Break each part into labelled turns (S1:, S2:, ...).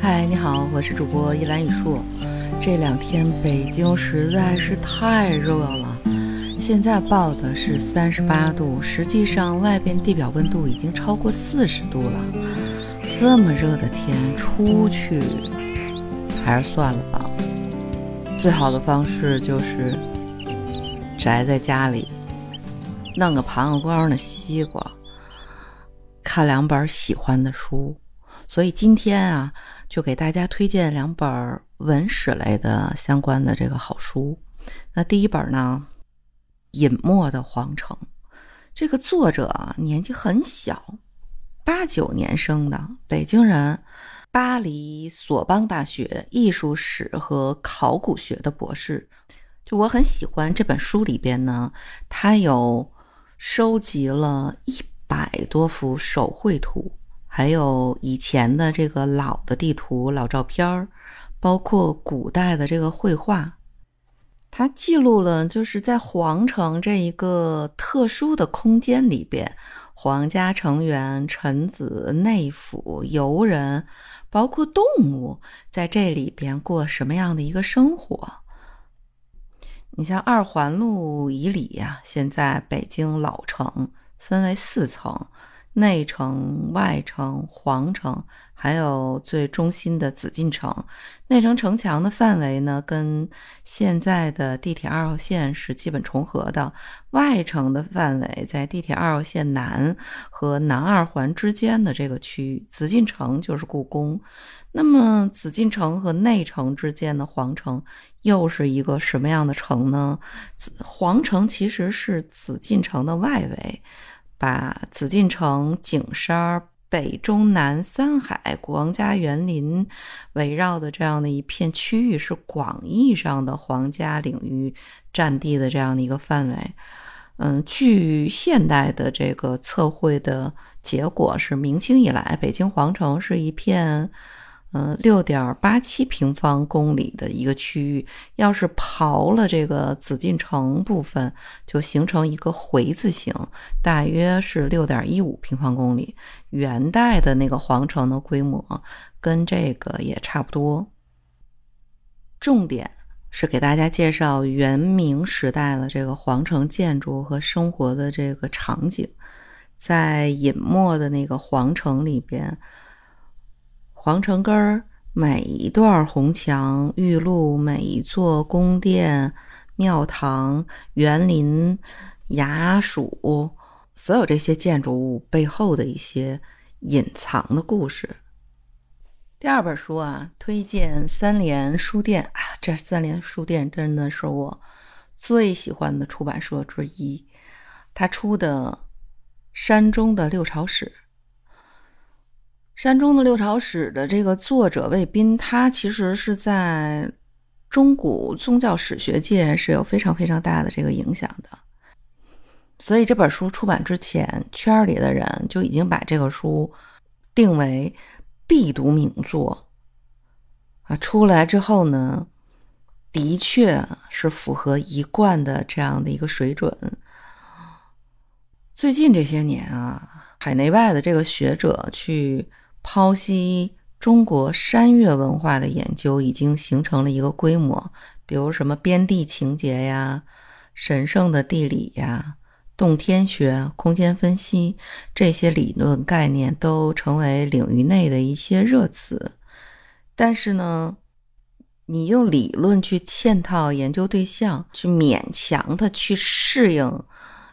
S1: 嗨，你好，我是主播一兰雨树。这两天北京实在是太热了，现在报的是三十八度，实际上外边地表温度已经超过四十度了。这么热的天，出去还是算了吧。最好的方式就是宅在家里，弄个盘子光的西瓜，看两本喜欢的书。所以今天啊，就给大家推荐两本。文史类的相关的这个好书，那第一本呢，《隐没的皇城》，这个作者年纪很小，八九年生的北京人，巴黎索邦大学艺术史和考古学的博士。就我很喜欢这本书里边呢，他有收集了一百多幅手绘图，还有以前的这个老的地图、老照片。包括古代的这个绘画，它记录了就是在皇城这一个特殊的空间里边，皇家成员、臣子、内府、游人，包括动物，在这里边过什么样的一个生活？你像二环路以里呀，现在北京老城分为四层。内城、外城、皇城，还有最中心的紫禁城。内城城墙的范围呢，跟现在的地铁二号线是基本重合的。外城的范围在地铁二号线南和南二环之间的这个区域。紫禁城就是故宫。那么，紫禁城和内城之间的皇城又是一个什么样的城呢？皇城其实是紫禁城的外围。把紫禁城、景山、北中南三海、皇家园林围绕的这样的一片区域，是广义上的皇家领域占地的这样的一个范围。嗯，据现代的这个测绘的结果是，明清以来，北京皇城是一片。嗯，六点八七平方公里的一个区域，要是刨了这个紫禁城部分，就形成一个回字形，大约是六点一五平方公里。元代的那个皇城的规模跟这个也差不多。重点是给大家介绍元明时代的这个皇城建筑和生活的这个场景，在隐没的那个皇城里边。皇城根儿，每一段红墙玉露，每一座宫殿、庙堂、园林、衙署，所有这些建筑物背后的一些隐藏的故事。第二本书啊，推荐三联书店啊，这三联书店真的是我最喜欢的出版社之一，他出的《山中的六朝史》。山中的六朝史的这个作者魏斌，他其实是在中古宗教史学界是有非常非常大的这个影响的。所以这本书出版之前，圈里的人就已经把这个书定为必读名作啊。出来之后呢，的确是符合一贯的这样的一个水准。最近这些年啊，海内外的这个学者去。剖析中国山岳文化的研究已经形成了一个规模，比如什么边地情节呀、神圣的地理呀、洞天学、空间分析这些理论概念都成为领域内的一些热词。但是呢，你用理论去嵌套研究对象，去勉强的去适应。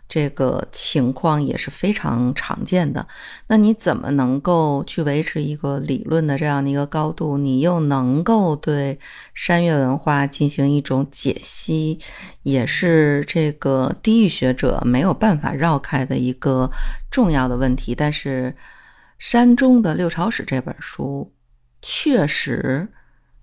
S1: 这个情况也是非常常见的。那你怎么能够去维持一个理论的这样的一个高度？你又能够对山岳文化进行一种解析，也是这个地域学者没有办法绕开的一个重要的问题。但是，《山中的六朝史》这本书确实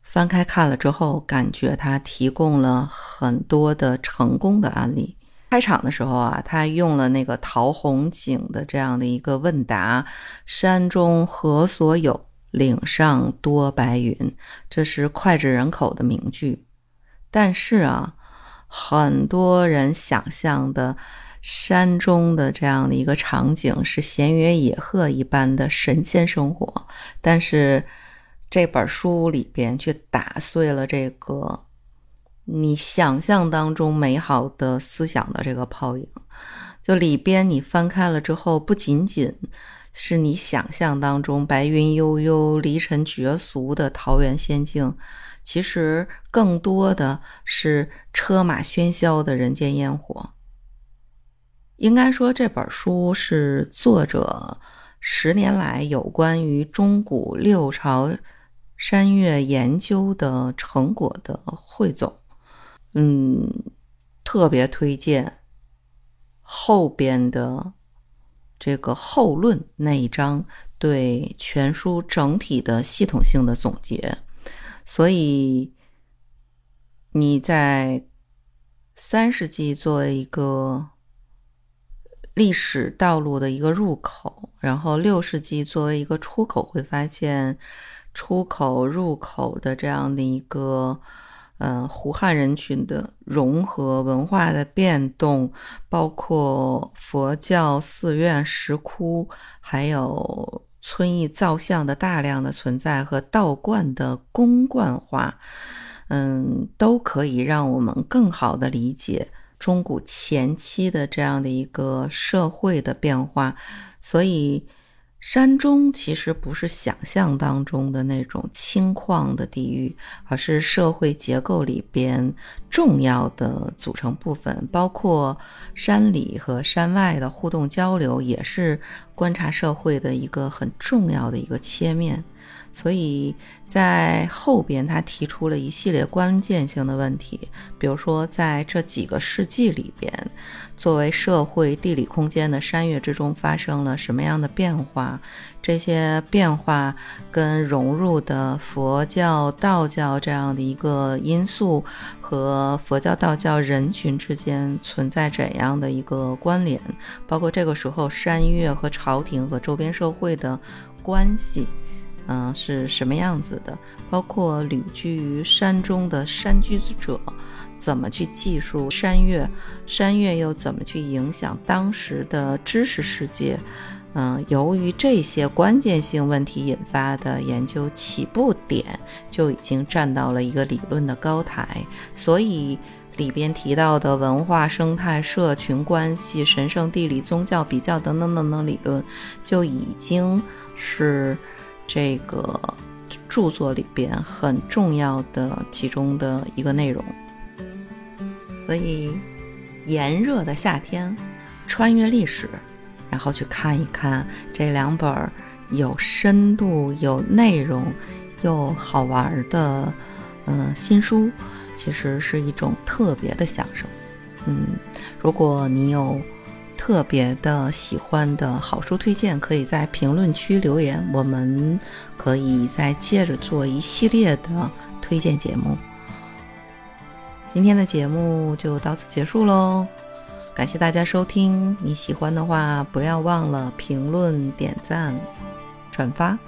S1: 翻开看了之后，感觉它提供了很多的成功的案例。开场的时候啊，他用了那个陶弘景的这样的一个问答：“山中何所有？岭上多白云。”这是脍炙人口的名句。但是啊，很多人想象的山中的这样的一个场景是闲云野鹤一般的神仙生活，但是这本书里边却打碎了这个你想象当中美好的思想的这个泡影。就里边你翻开了之后，不仅仅是你想象当中白云悠悠、离尘绝俗的桃源仙境，其实更多的是车马喧嚣的人间烟火。应该说，这本书是作者十年来有关于中古六朝山岳研究的成果的汇总。嗯，特别推荐后边的这个后论那一章对全书整体的系统性的总结。所以你在三世纪作为一个。历史道路的一个入口，然后六世纪作为一个出口，会发现出口入口的这样的一个呃胡汉人群的融合、文化的变动，包括佛教寺院石窟，还有村邑造像的大量的存在和道观的公观化，嗯，都可以让我们更好的理解。中古前期的这样的一个社会的变化，所以山中其实不是想象当中的那种轻旷的地域，而是社会结构里边重要的组成部分，包括山里和山外的互动交流，也是观察社会的一个很重要的一个切面。所以在后边，他提出了一系列关键性的问题，比如说，在这几个世纪里边，作为社会地理空间的山岳之中发生了什么样的变化？这些变化跟融入的佛教、道教这样的一个因素和佛教、道教人群之间存在怎样的一个关联？包括这个时候山岳和朝廷和周边社会的关系。嗯，是什么样子的？包括旅居于山中的山居者怎么去记述山岳，山岳又怎么去影响当时的知识世界？嗯，由于这些关键性问题引发的研究起步点就已经站到了一个理论的高台，所以里边提到的文化、生态、社群关系、神圣地理、宗教比较等等等等理论，就已经是。这个著作里边很重要的其中的一个内容，所以炎热的夏天，穿越历史，然后去看一看这两本有深度、有内容又好玩的嗯新书，其实是一种特别的享受。嗯，如果你有。特别的喜欢的好书推荐，可以在评论区留言，我们可以再接着做一系列的推荐节目。今天的节目就到此结束喽，感谢大家收听。你喜欢的话，不要忘了评论、点赞、转发。